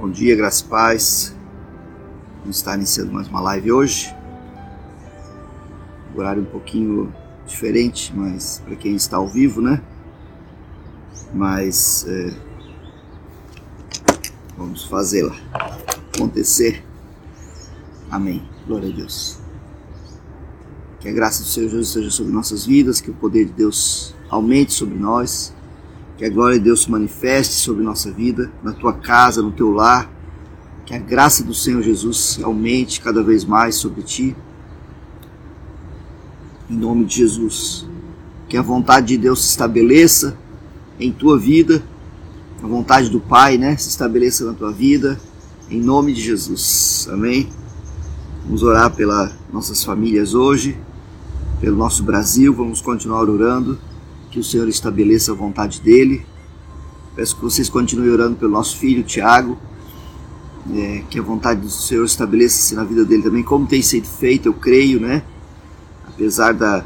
Bom dia, graças paz. Vamos estar iniciando mais uma live hoje. Horário um pouquinho diferente, mas para quem está ao vivo, né? Mas é, vamos fazê-la acontecer. Amém. Glória a Deus. Que a graça do Senhor Jesus esteja sobre nossas vidas, que o poder de Deus aumente sobre nós, que a glória de Deus se manifeste sobre nossa vida, na tua casa, no teu lar, que a graça do Senhor Jesus aumente cada vez mais sobre ti. Em nome de Jesus. Que a vontade de Deus se estabeleça em tua vida, a vontade do Pai, né, se estabeleça na tua vida, em nome de Jesus. Amém. Vamos orar pelas nossas famílias hoje, pelo nosso Brasil, vamos continuar orando, que o Senhor estabeleça a vontade dele. Peço que vocês continuem orando pelo nosso filho Tiago, é, que a vontade do Senhor estabeleça-se na vida dele também, como tem sido feito, eu creio, né? Apesar da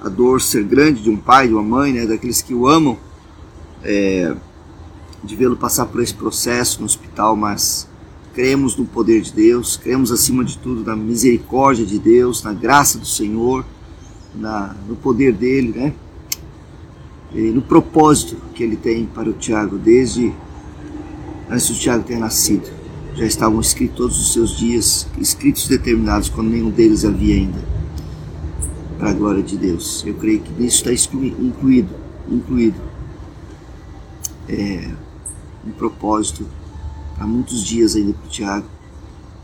a dor ser grande de um pai, de uma mãe, né? Daqueles que o amam, é, de vê-lo passar por esse processo no hospital, mas cremos no poder de Deus, cremos acima de tudo na misericórdia de Deus, na graça do Senhor, na, no poder dele, né? No propósito que ele tem para o Tiago desde antes do Tiago ter nascido. Já estavam escritos todos os seus dias, escritos determinados quando nenhum deles havia ainda. Para a glória de Deus. Eu creio que nisso está incluído, incluído é, um propósito para muitos dias ainda para o Tiago,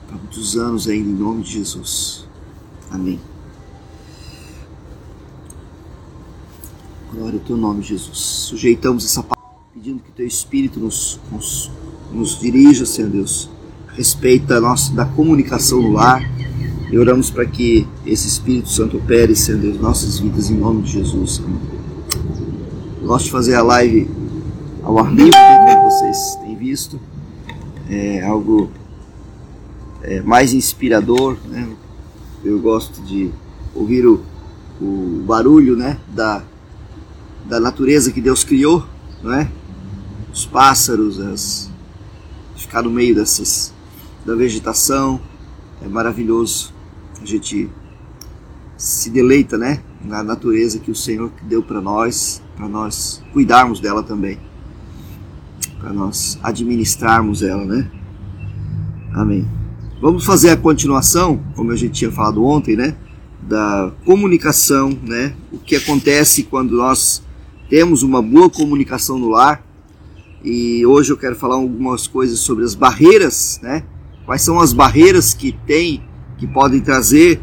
para muitos anos ainda, em nome de Jesus. Amém. Glória ao teu nome, Jesus. Sujeitamos essa palavra, pedindo que teu Espírito nos, nos, nos dirija, Senhor Deus, a respeito da, nossa, da comunicação no lar. E oramos para que esse Espírito Santo opere, Senhor Deus, nossas vidas, em nome de Jesus. Amém. Gosto de fazer a live ao ar livre, como vocês têm visto é algo é, mais inspirador. Né? Eu gosto de ouvir o, o barulho né? da, da natureza que Deus criou, não é? os pássaros, as, ficar no meio dessas da vegetação. É maravilhoso. A gente se deleita né? na natureza que o Senhor deu para nós, para nós cuidarmos dela também para nós administrarmos ela, né? Amém. Vamos fazer a continuação, como a gente tinha falado ontem, né? Da comunicação, né? O que acontece quando nós temos uma boa comunicação no lar. E hoje eu quero falar algumas coisas sobre as barreiras, né? Quais são as barreiras que tem, que podem trazer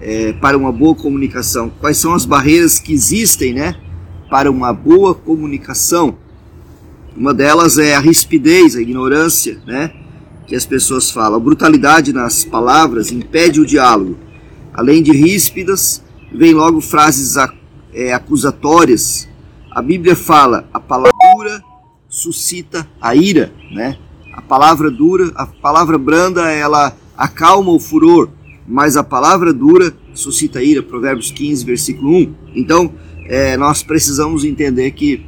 é, para uma boa comunicação? Quais são as barreiras que existem, né? Para uma boa comunicação. Uma delas é a rispidez, a ignorância, né? Que as pessoas falam. A brutalidade nas palavras impede o diálogo. Além de ríspidas, vem logo frases é, acusatórias. A Bíblia fala: a palavra dura suscita a ira, né? A palavra dura, a palavra branda, ela acalma o furor, mas a palavra dura suscita a ira. Provérbios 15, versículo 1. Então, é, nós precisamos entender que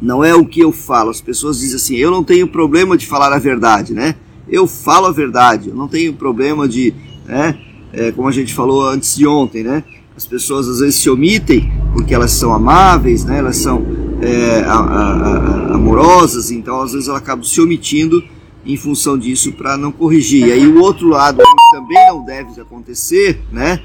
não é o que eu falo. As pessoas dizem assim: eu não tenho problema de falar a verdade, né? Eu falo a verdade, eu não tenho problema de, né? É, como a gente falou antes de ontem, né? As pessoas às vezes se omitem porque elas são amáveis, né? Elas são é, a, a, a, amorosas, então às vezes elas acabam se omitindo em função disso para não corrigir. E aí o outro lado que também não deve acontecer, né?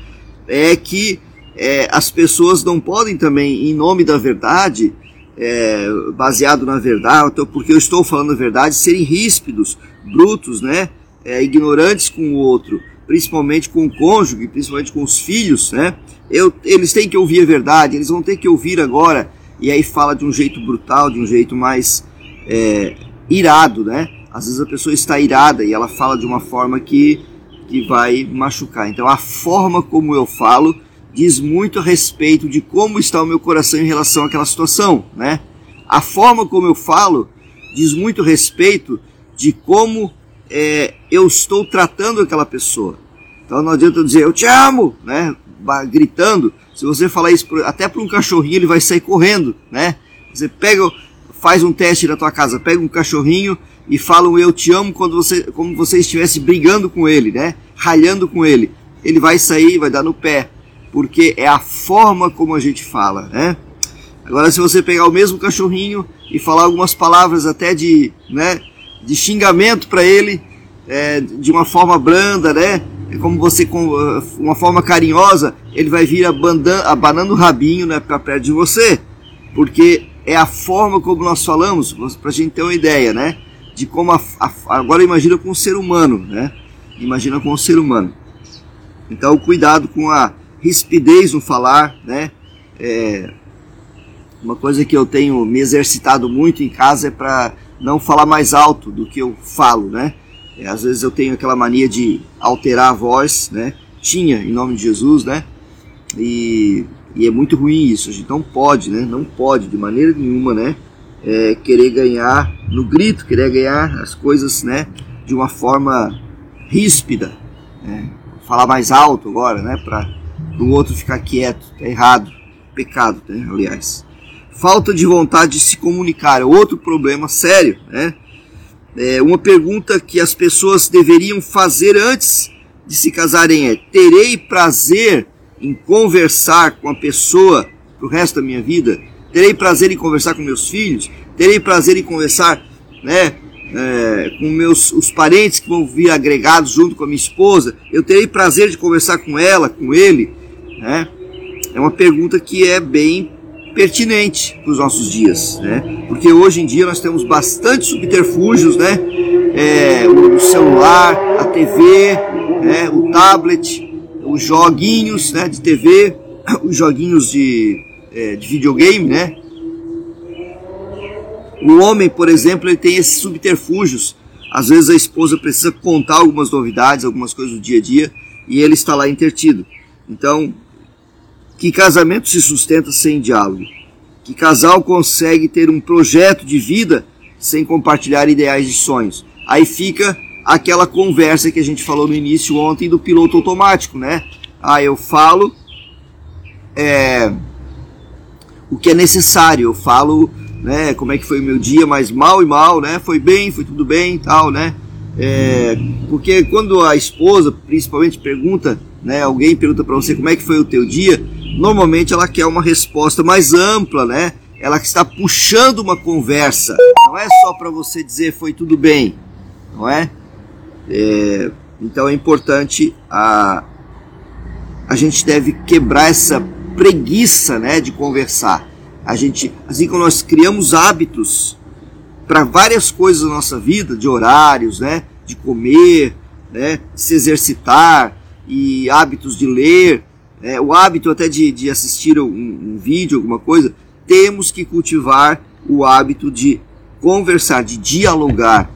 É que é, as pessoas não podem também, em nome da verdade, é, baseado na verdade, porque eu estou falando a verdade, serem ríspidos, brutos, né? É, ignorantes com o outro, principalmente com o cônjuge, principalmente com os filhos, né? Eu, eles têm que ouvir a verdade, eles vão ter que ouvir agora, e aí fala de um jeito brutal, de um jeito mais é, irado, né? Às vezes a pessoa está irada e ela fala de uma forma que, que vai machucar. Então a forma como eu falo diz muito a respeito de como está o meu coração em relação àquela situação, né? A forma como eu falo diz muito a respeito de como é, eu estou tratando aquela pessoa. Então não adianta eu dizer eu te amo, né? gritando, se você falar isso até para um cachorrinho, ele vai sair correndo, né? Você pega, faz um teste na tua casa, pega um cachorrinho e fala um eu te amo quando você, como você estivesse brigando com ele, né? Ralhando com ele. Ele vai sair, vai dar no pé, porque é a forma como a gente fala, né? Agora, se você pegar o mesmo cachorrinho e falar algumas palavras até de, né, de xingamento para ele, é, de uma forma branda, né? É como você, com uma forma carinhosa, ele vai vir abanando, abanando o rabinho né, para perto de você, porque é a forma como nós falamos, para a gente ter uma ideia, né? De como a, a, agora imagina com o ser humano, né? Imagina com o ser humano. Então, cuidado com a rispidez no falar, né? É, uma coisa que eu tenho me exercitado muito em casa é para não falar mais alto do que eu falo, né? É, às vezes eu tenho aquela mania de alterar a voz, né? Tinha, em nome de Jesus, né? E, e é muito ruim isso. A gente não pode, né? Não pode, de maneira nenhuma, né? É, querer ganhar no grito, querer ganhar as coisas, né? De uma forma ríspida, né? Falar mais alto agora, né? Para o outro ficar quieto. É errado. Pecado, né? Aliás. Falta de vontade de se comunicar é outro problema sério, né? É, uma pergunta que as pessoas deveriam fazer antes de se casarem é: terei prazer em conversar com a pessoa pro resto da minha vida? Terei prazer em conversar com meus filhos? Terei prazer em conversar, né, é, com meus os parentes que vão vir agregados junto com a minha esposa? Eu terei prazer de conversar com ela, com ele? Né? É uma pergunta que é bem pertinente para os nossos dias, né? Porque hoje em dia nós temos bastante subterfúgios, né? É, o celular, a TV, né? o tablet, os joguinhos né? de TV, os joguinhos de, é, de videogame, né? O homem, por exemplo, ele tem esses subterfúgios. Às vezes a esposa precisa contar algumas novidades, algumas coisas do dia a dia, e ele está lá intertido. Então, que casamento se sustenta sem diálogo? Que casal consegue ter um projeto de vida sem compartilhar ideais e sonhos? Aí fica aquela conversa que a gente falou no início ontem do piloto automático, né? Ah, eu falo é, o que é necessário, eu falo né, como é que foi o meu dia, mas mal e mal, né? Foi bem, foi tudo bem tal, né? É, porque quando a esposa, principalmente, pergunta, né, alguém pergunta para você como é que foi o teu dia, normalmente ela quer uma resposta mais ampla, né? Ela está puxando uma conversa. Não é só para você dizer foi tudo bem, não é? é? Então é importante a a gente deve quebrar essa preguiça, né, de conversar. A gente, assim como nós criamos hábitos para várias coisas da nossa vida, de horários, né, de comer, né, de se exercitar e hábitos de ler, é, o hábito até de, de assistir um, um vídeo, alguma coisa, temos que cultivar o hábito de conversar, de dialogar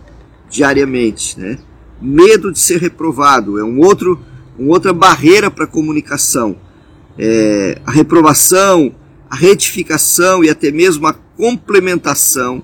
diariamente. Né? Medo de ser reprovado é um outro, uma outra barreira para a comunicação. É, a reprovação, a retificação e até mesmo a complementação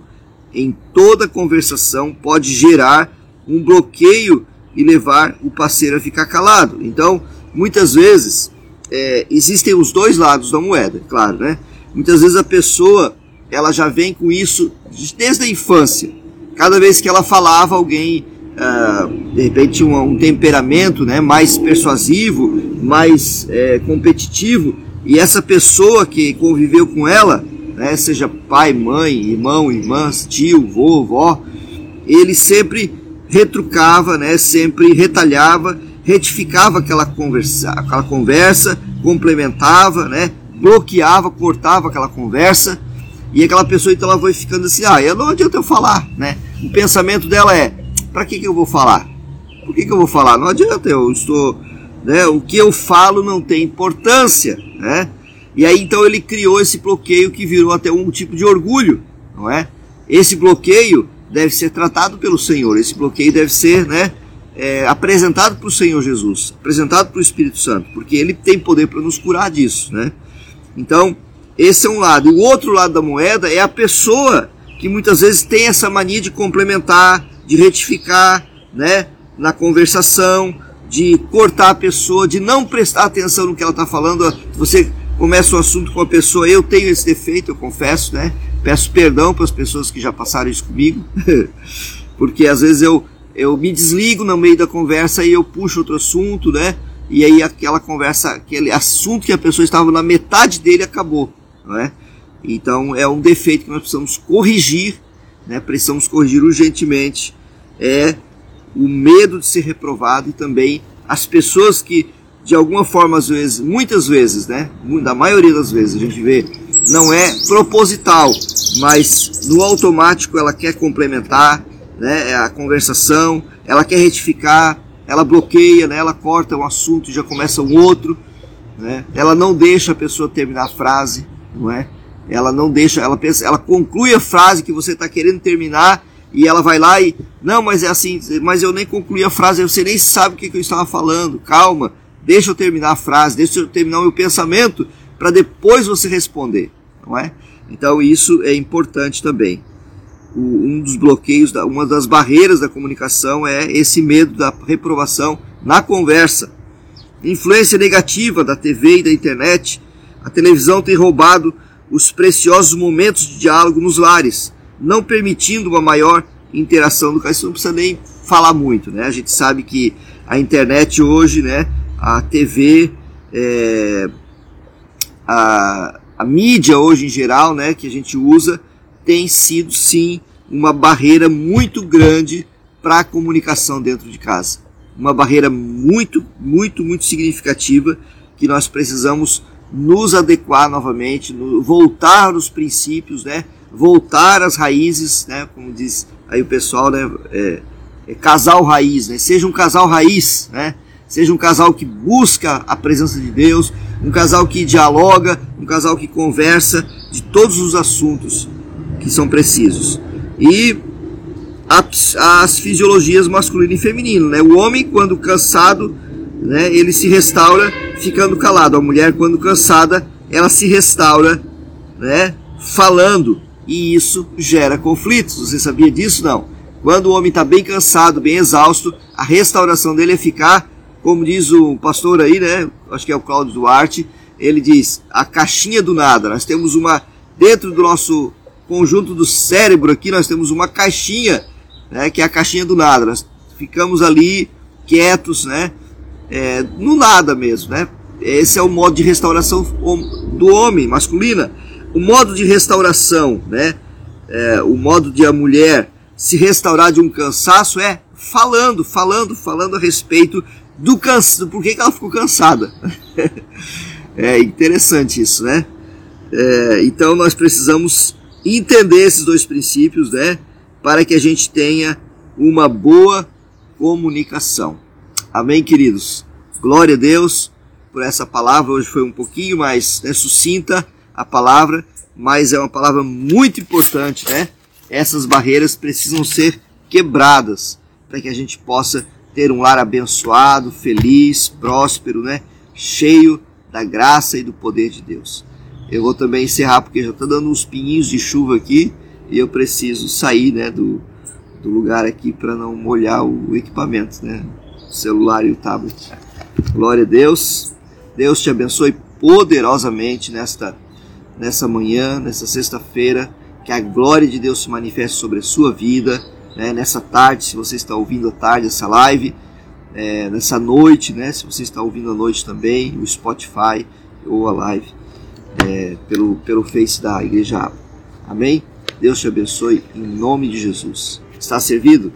em toda conversação pode gerar um bloqueio e levar o parceiro a ficar calado. Então, muitas vezes, é, existem os dois lados da moeda, claro, né? Muitas vezes a pessoa ela já vem com isso desde a infância. Cada vez que ela falava, alguém ah, de repente um, um, temperamento né, mais persuasivo, mais é, competitivo, e essa pessoa que conviveu com ela, né, seja pai, mãe, irmão, irmãs, tio, vô, vó, ele sempre retrucava, né, sempre retalhava retificava aquela conversa, aquela conversa, complementava, né? bloqueava, cortava aquela conversa, e aquela pessoa então ela foi ficando assim, ah, não adianta eu falar, né? O pensamento dela é, para que, que eu vou falar? Por que, que eu vou falar? Não adianta, eu estou, né? O que eu falo não tem importância, né? E aí então ele criou esse bloqueio que virou até um tipo de orgulho, não é? Esse bloqueio deve ser tratado pelo Senhor, esse bloqueio deve ser, né? É, apresentado para o Senhor Jesus, apresentado para o Espírito Santo, porque ele tem poder para nos curar disso, né? Então, esse é um lado. O outro lado da moeda é a pessoa que muitas vezes tem essa mania de complementar, de retificar, né? Na conversação, de cortar a pessoa, de não prestar atenção no que ela está falando. Você começa o assunto com a pessoa, eu tenho esse defeito, eu confesso, né? Peço perdão para as pessoas que já passaram isso comigo, porque às vezes eu, eu me desligo no meio da conversa e eu puxo outro assunto, né? E aí aquela conversa, aquele assunto que a pessoa estava na metade dele acabou, não é? Então é um defeito que nós precisamos corrigir, né? Precisamos corrigir urgentemente. É o medo de ser reprovado e também as pessoas que de alguma forma às vezes, muitas vezes, né, da maioria das vezes a gente vê não é proposital, mas no automático ela quer complementar, né, a conversação, ela quer retificar, ela bloqueia, né, ela corta um assunto e já começa um outro, né, ela não deixa a pessoa terminar a frase, não é? Ela não deixa, ela pensa, ela conclui a frase que você está querendo terminar e ela vai lá e não, mas é assim, mas eu nem concluí a frase, você nem sabe o que, que eu estava falando. Calma, deixa eu terminar a frase, deixa eu terminar o meu pensamento para depois você responder, não é? Então isso é importante também. Um dos bloqueios, da, uma das barreiras da comunicação é esse medo da reprovação na conversa. Influência negativa da TV e da internet. A televisão tem roubado os preciosos momentos de diálogo nos lares não permitindo uma maior interação do cara. Isso não precisa nem falar muito, né? A gente sabe que a internet hoje, né, a TV, é, a, a mídia hoje em geral, né, que a gente usa, tem sido sim uma barreira muito grande para a comunicação dentro de casa. Uma barreira muito, muito, muito significativa que nós precisamos nos adequar novamente, no, voltar aos princípios, né? voltar às raízes, né? Como diz aí o pessoal, né? É, é casal raiz, né? Seja um casal raiz, né? Seja um casal que busca a presença de Deus, um casal que dialoga, um casal que conversa de todos os assuntos que são precisos. E as, as fisiologias masculino e feminino, né? O homem quando cansado, né? Ele se restaura ficando calado. A mulher quando cansada, ela se restaura, né? Falando e isso gera conflitos. Você sabia disso? Não. Quando o homem está bem cansado, bem exausto, a restauração dele é ficar, como diz o pastor aí, né? Acho que é o Cláudio Duarte, ele diz: a caixinha do nada. Nós temos uma, dentro do nosso conjunto do cérebro aqui, nós temos uma caixinha, né? Que é a caixinha do nada. Nós ficamos ali quietos, né? É, no nada mesmo, né? Esse é o modo de restauração do homem, masculina o modo de restauração, né? É, o modo de a mulher se restaurar de um cansaço é falando, falando, falando a respeito do cansaço, por que, que ela ficou cansada. é interessante isso, né? É, então nós precisamos entender esses dois princípios, né? Para que a gente tenha uma boa comunicação. Amém, queridos? Glória a Deus por essa palavra. Hoje foi um pouquinho mais né, sucinta a palavra, mas é uma palavra muito importante, né? Essas barreiras precisam ser quebradas para que a gente possa ter um lar abençoado, feliz, próspero, né? Cheio da graça e do poder de Deus. Eu vou também encerrar porque já está dando uns pinhinhos de chuva aqui e eu preciso sair, né, do, do lugar aqui para não molhar o equipamento, né? O celular e o tablet. Glória a Deus. Deus te abençoe poderosamente nesta nessa manhã, nessa sexta-feira, que a glória de Deus se manifeste sobre a sua vida, né, nessa tarde, se você está ouvindo à tarde essa live, é, nessa noite, né, se você está ouvindo à noite também, o Spotify ou a live é, pelo, pelo Face da Igreja Amém? Deus te abençoe em nome de Jesus. Está servido?